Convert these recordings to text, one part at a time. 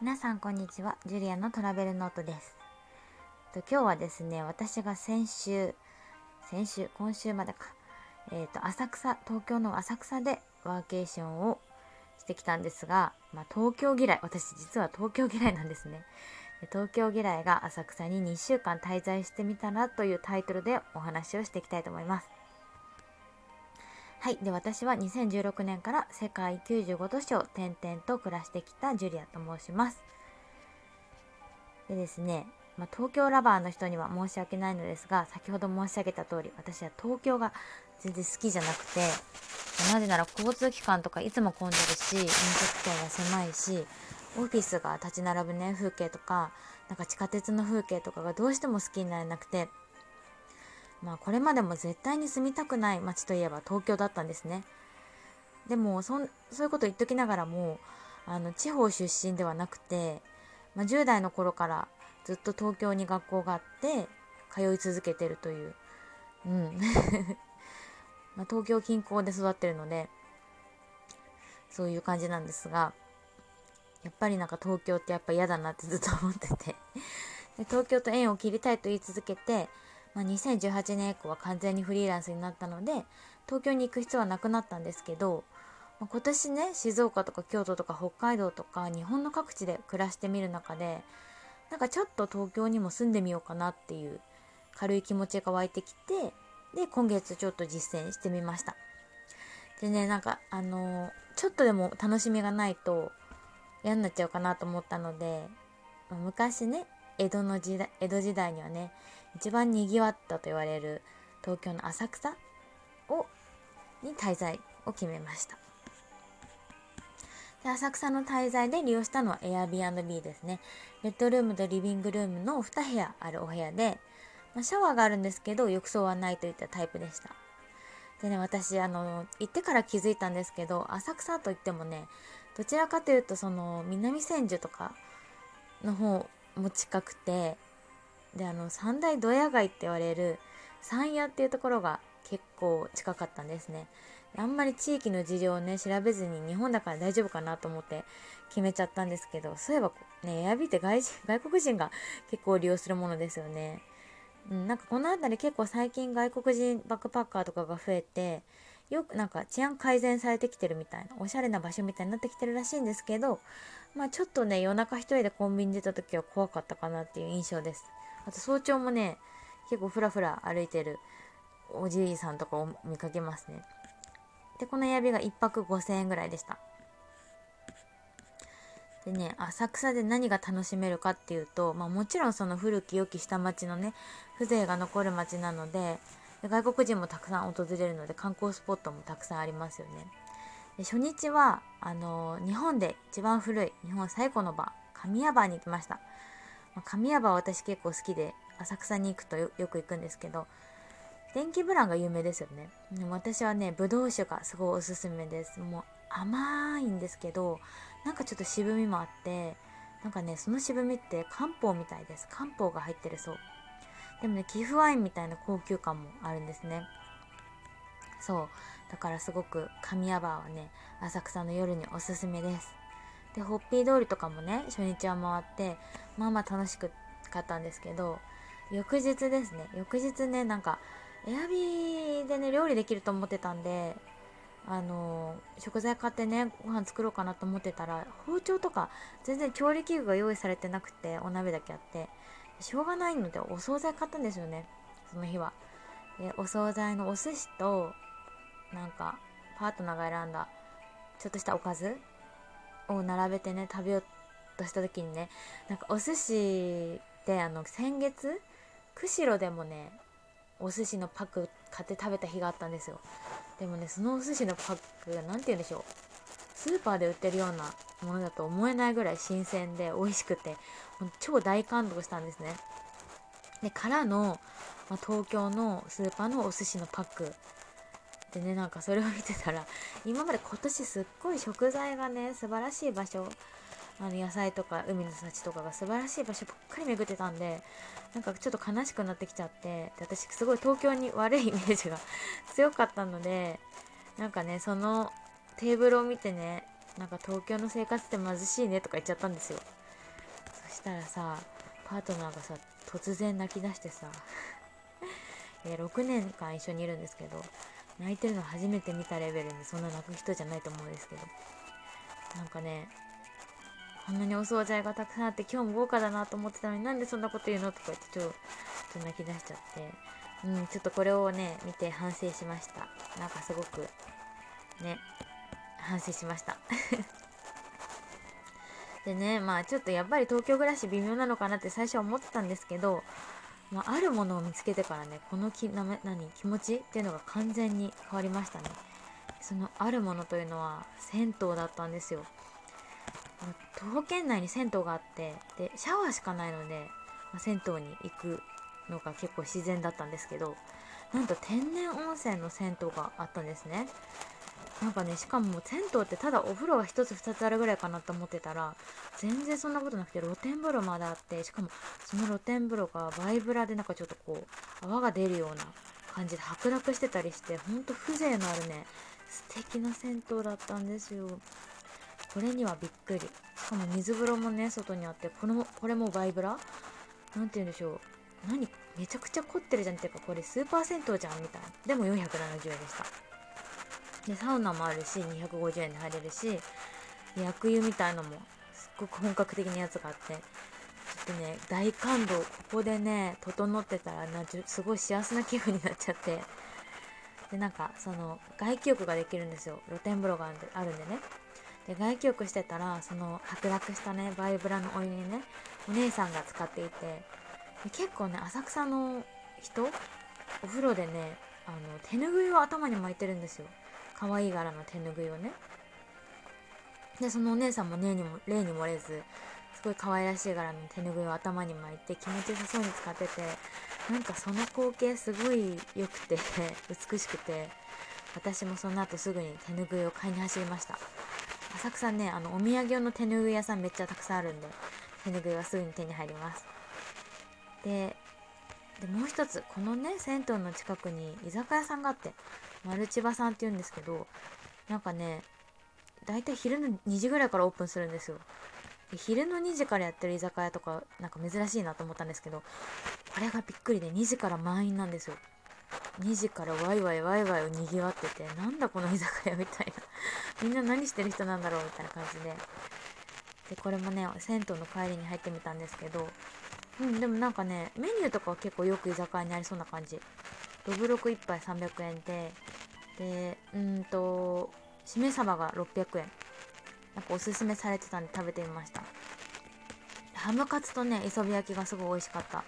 皆さんこんにちは。ジュリアのトラベルノートです。と今日はですね私が先週先週今週までか。えっ、と浅草東京の浅草でワーケーションをしてきたんですが、まあ、東京嫌い。私実は東京嫌いなんですね。東京嫌いが浅草に2週間滞在してみたらというタイトルでお話をしていきたいと思います。はい。で、私は2016年から世界95都市を転々と暮らしてきたジュリアと申します。でですね、まあ、東京ラバーの人には申し訳ないのですが、先ほど申し上げた通り、私は東京が全然好きじゃなくて、なぜなら交通機関とかいつも混んでるし、飲食店は狭いし、オフィスが立ち並ぶね、風景とか、なんか地下鉄の風景とかがどうしても好きになれなくて、まあこれまでも絶対に住みたくない街といえば東京だったんですね。でもそそういうこと言っときながらもあの地方出身ではなくて、まあ、10代の頃からずっと東京に学校があって通い続けてるという、うん。まあ、東京近郊で育ってるのでそういう感じなんですがやっぱりなんか東京ってやっぱ嫌だなってずっと思ってて。で東京と縁を切りたいと言い続けてまあ、2018年以降は完全にフリーランスになったので東京に行く必要はなくなったんですけど、まあ、今年ね静岡とか京都とか北海道とか日本の各地で暮らしてみる中でなんかちょっと東京にも住んでみようかなっていう軽い気持ちが湧いてきてで今月ちょっと実践してみました。でねなんかあのー、ちょっとでも楽しみがないと嫌になっちゃうかなと思ったので、ま、昔ね江戸の時代江戸時代にはね一番にぎわったと言われる東京の浅草をに滞在を決めました。で浅草の滞在で利用したのは Airbnb ですね。ベッドルームとリビングルームの2部屋あるお部屋で、まあ、シャワーがあるんですけど浴槽はないといったタイプでした。でね私あの行ってから気づいたんですけど浅草といってもねどちらかというとその南千住とかの方も近くてであの三大ドヤ街って言われる山屋っていうところが結構近かったんですね。あんまり地域の事情をね調べずに日本だから大丈夫かなと思って決めちゃったんですけどそういえばねエアビーって外外国人が結構利用するものですよね。うん、なんかこの辺り結構最近外国人バックパッカーとかが増えてよくなんか治安改善されてきてるみたいなおしゃれな場所みたいになってきてるらしいんですけどまあちょっとね夜中一人でコンビニ出た時は怖かったかなっていう印象です。あと早朝もね結構ふらふら歩いてるおじいさんとかを見かけますね。でこのエアビが1泊5000円ぐらいでした。でね浅草で何が楽しめるかっていうと、まあ、もちろんその古き良き下町のね風情が残る街なので外国人もたくさん訪れるので観光スポットもたくさんありますよね。で初日はあのー、日本で一番古い日本最古の場神谷バーに行きました。まあ、神谷場は私結構好きで浅草に行くとよく行くんですけど電気ブランが有名ですよね。でも私はねぶどう酒がすごいおすすめです。もう甘いんですけどなんかちょっと渋みもあってなんかねその渋みって漢方みたいです。漢方が入ってるそう。でもね寄付ワインみたいな高級感もあるんですね。そう。だからすごく神谷バーはね浅草の夜におすすめです。でホッピー通りとかもね初日は回ってまあまあ楽しかったんですけど翌日ですね。翌日ねなんかエアビーでね料理できると思ってたんであの食材買ってねご飯作ろうかなと思ってたら包丁とか全然調理器具が用意されてなくてお鍋だけあってしょうがないのでお惣菜買ったんですよね。その日は。でお惣菜のお寿司となんかパートナーが選んだちょっとしたおかずを並べてね食べようとした時にねなんかお寿司ってあの先月釧路でもねお寿司のパック買って食べた日があったんですよ。でもねそのお寿司のパックが何て言うんでしょう。スーパーで売ってるようなものだと思えないぐらい新鮮で美味しくて超大感動したんですね。でからの、まあ、東京のスーパーのお寿司のパックでねなんかそれを見てたら今まで今年すっごい食材がね素晴らしい場所あの野菜とか海の幸とかが素晴らしい場所ばっかり巡ってたんでなんかちょっと悲しくなってきちゃってで私すごい東京に悪いイメージが強かったのでなんかねそのテーブルを見てねなんか東京の生活って貧しいねとか言っちゃったんですよ。そしたらさパートナーがさ突然泣き出してさ え6年間一緒にいるんですけど泣いてるの初めて見たレベルにそんな泣く人じゃないと思うんですけどなんかねこんなにお惣菜がたくさんあって今日も豪華だなと思ってたのになんでそんなこと言うのとか言ってちょっと泣き出しちゃって。うんちょっとこれをね見て反省しました。なんかすごくね反省しました。でねまあちょっとやっぱり東京暮らし微妙なのかなって最初は思ってたんですけど、まあ、あるものを見つけてからねこのきなめ何気持ちっていうのが完全に変わりましたね。そのあるものというのは銭湯だったんですよ。徒歩圏内に銭湯があってでシャワーしかないので、まあ、銭湯に行くのが結構自然だったんですけどなんと天然温泉の銭湯があったんですね。なんかねしかも銭湯ってただお風呂が1つ2つあるぐらいかなと思ってたら全然そんなことなくて露天風呂まであってしかもその露天風呂がバイブラでなんかちょっとこう泡が出るような感じで白濁してたりしてほんと風情のあるね素敵な銭湯だったんですよ。これにはびっくり。しかも水風呂もね外にあってこのこれもバイブラ？何て言うんでしょう。何めちゃくちゃ凝ってるじゃん。っていうかこれスーパー銭湯じゃんみたいな。でも470円でした。でサウナもあるし250円で入れるし薬湯みたいのもすっごく本格的なやつがあって。ちょっとね大感動。ここでね整ってたらなすごい幸せな気分になっちゃって。でなんかその外気浴ができるんですよ。露天風呂があるんでね。で外気浴してたらその白濁したねバイブラのお湯にねお姉さんが使っていて結構ね浅草の人お風呂でねあの手ぬぐいを頭に巻いてるんですよ。可愛い柄の手ぬぐいをね。でそのお姉さんも例にも例に漏れずすごい可愛らしい柄の手ぬぐいを頭に巻いて気持ちよさそうに使っててなんかその光景すごい良くて 美しくて私もその後すぐに手ぬぐいを買いに走りました。浅草ねあのお土産用の手ぬぐい屋さんめっちゃたくさんあるんで手ぬぐいはすぐに手に入ります。ででもう一つこのね銭湯の近くに居酒屋さんがあってマルチバさんって言うんですけどなんかねだいたい昼の2時ぐらいからオープンするんですよ。で昼の2時からやってる居酒屋とかなんか珍しいなと思ったんですけどこれがびっくりで2時から満員なんですよ。2時からワイワイワイワイをにぎわっててなんだこの居酒屋みたいな。みんな何してる人なんだろうみたいな感じで。でこれもね銭湯の帰りに入ってみたんですけどうんでもなんかねメニューとかは結構よく居酒屋にありそうな感じ。どぶろく1杯300円ででうんとしめ鯖が600円。なんかおすすめされてたんで食べてみました。ハムカツとね磯辺焼きがすごい美味しかった。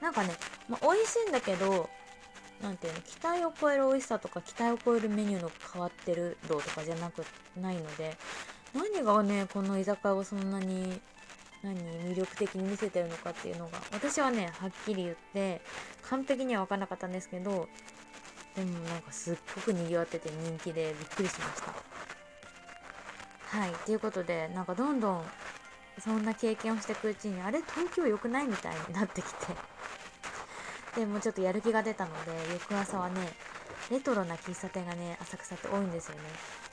なんかね、まあ、美味しいんだけど何ていうの期待を超える美味しさとか期待を超えるメニューの変わってる度とかじゃなくないので何がねこの居酒屋をそんなに何魅力的に見せてるのかっていうのが私はねはっきり言って完璧には分からなかったんですけどでもなんかすっごくにぎわってて人気でびっくりしました。はいということでなんかどんどんそんな経験をしていくうちにあれ東京良くないみたいになってきて。でもうちょっとやる気が出たので翌朝はねレトロな喫茶店がね浅草って多いんですよね。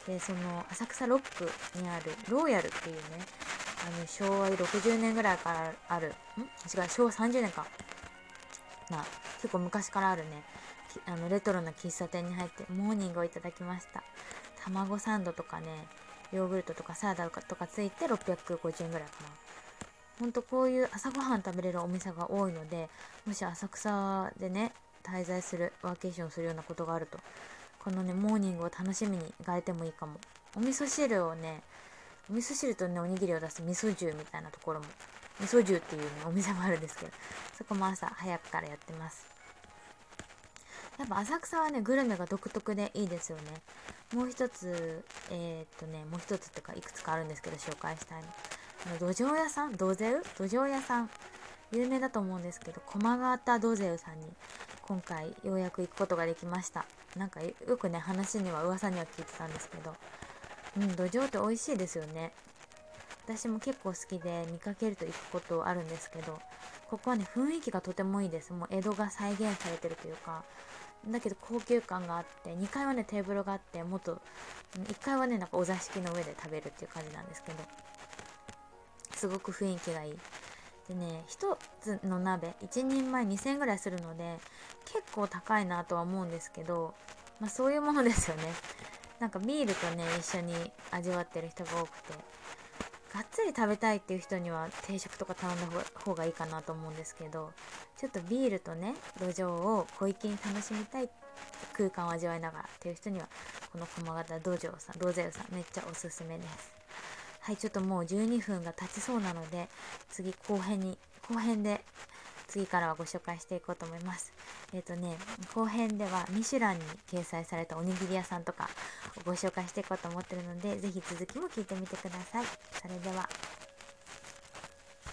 でその浅草ロックにあるローヤルっていうねあの昭和60年ぐらいからあるん？違う昭和30年か。な結構昔からあるねあのレトロな喫茶店に入ってモーニングをいただきました。卵サンドとかねヨーグルトとかサラダとかついて650円ぐらいかな。ほんとこういう朝ごはん食べれるお店が多いのでもし浅草でね滞在するワーケーションするようなことがあるとこのねモーニングを楽しみに行かれてもいいかも。お味噌汁をねお味噌汁とねおにぎりを出す味噌汁みたいなところも味噌汁っていうねお店もあるんですけどそこも朝早くからやってます。やっぱ浅草はねグルメが独特でいいですよね。もう一つえー、っとねもう一つっていうかいくつかあるんですけど紹介したいの。の土壌屋さん土ゼウ？土壌屋さん。有名だと思うんですけど駒形土ゼウさんに今回ようやく行くことができました。なんかよくね話には噂には聞いてたんですけど。うん土壌って美味しいですよね。私も結構好きで見かけると行くことあるんですけどここはね雰囲気がとてもいいです。もう江戸が再現されてるというか。だけど高級感があって2階はねテーブルがあってもっと1階はねなんかお座敷の上で食べるっていう感じなんですけど。すごく雰囲気がいい。でね1つの鍋1人前2000円ぐらいするので結構高いなとは思うんですけど、まあ、そういうものですよね。なんかビールとね一緒に味わってる人が多くてがっつり食べたいっていう人には定食とか頼んだ方がいいかなと思うんですけどちょっとビールとね土壌を小粋に楽しみたい空間を味わいながらっていう人にはこの駒形道場さん道場さんめっちゃおすすめです。はいちょっともう12分が経ちそうなので次後編に後編で次からはご紹介していこうと思います。えっ、ー、とね、後編ではミシュランに掲載されたおにぎり屋さんとかをご紹介していこうと思ってるので、是非続きも聞いてみてください。それでは。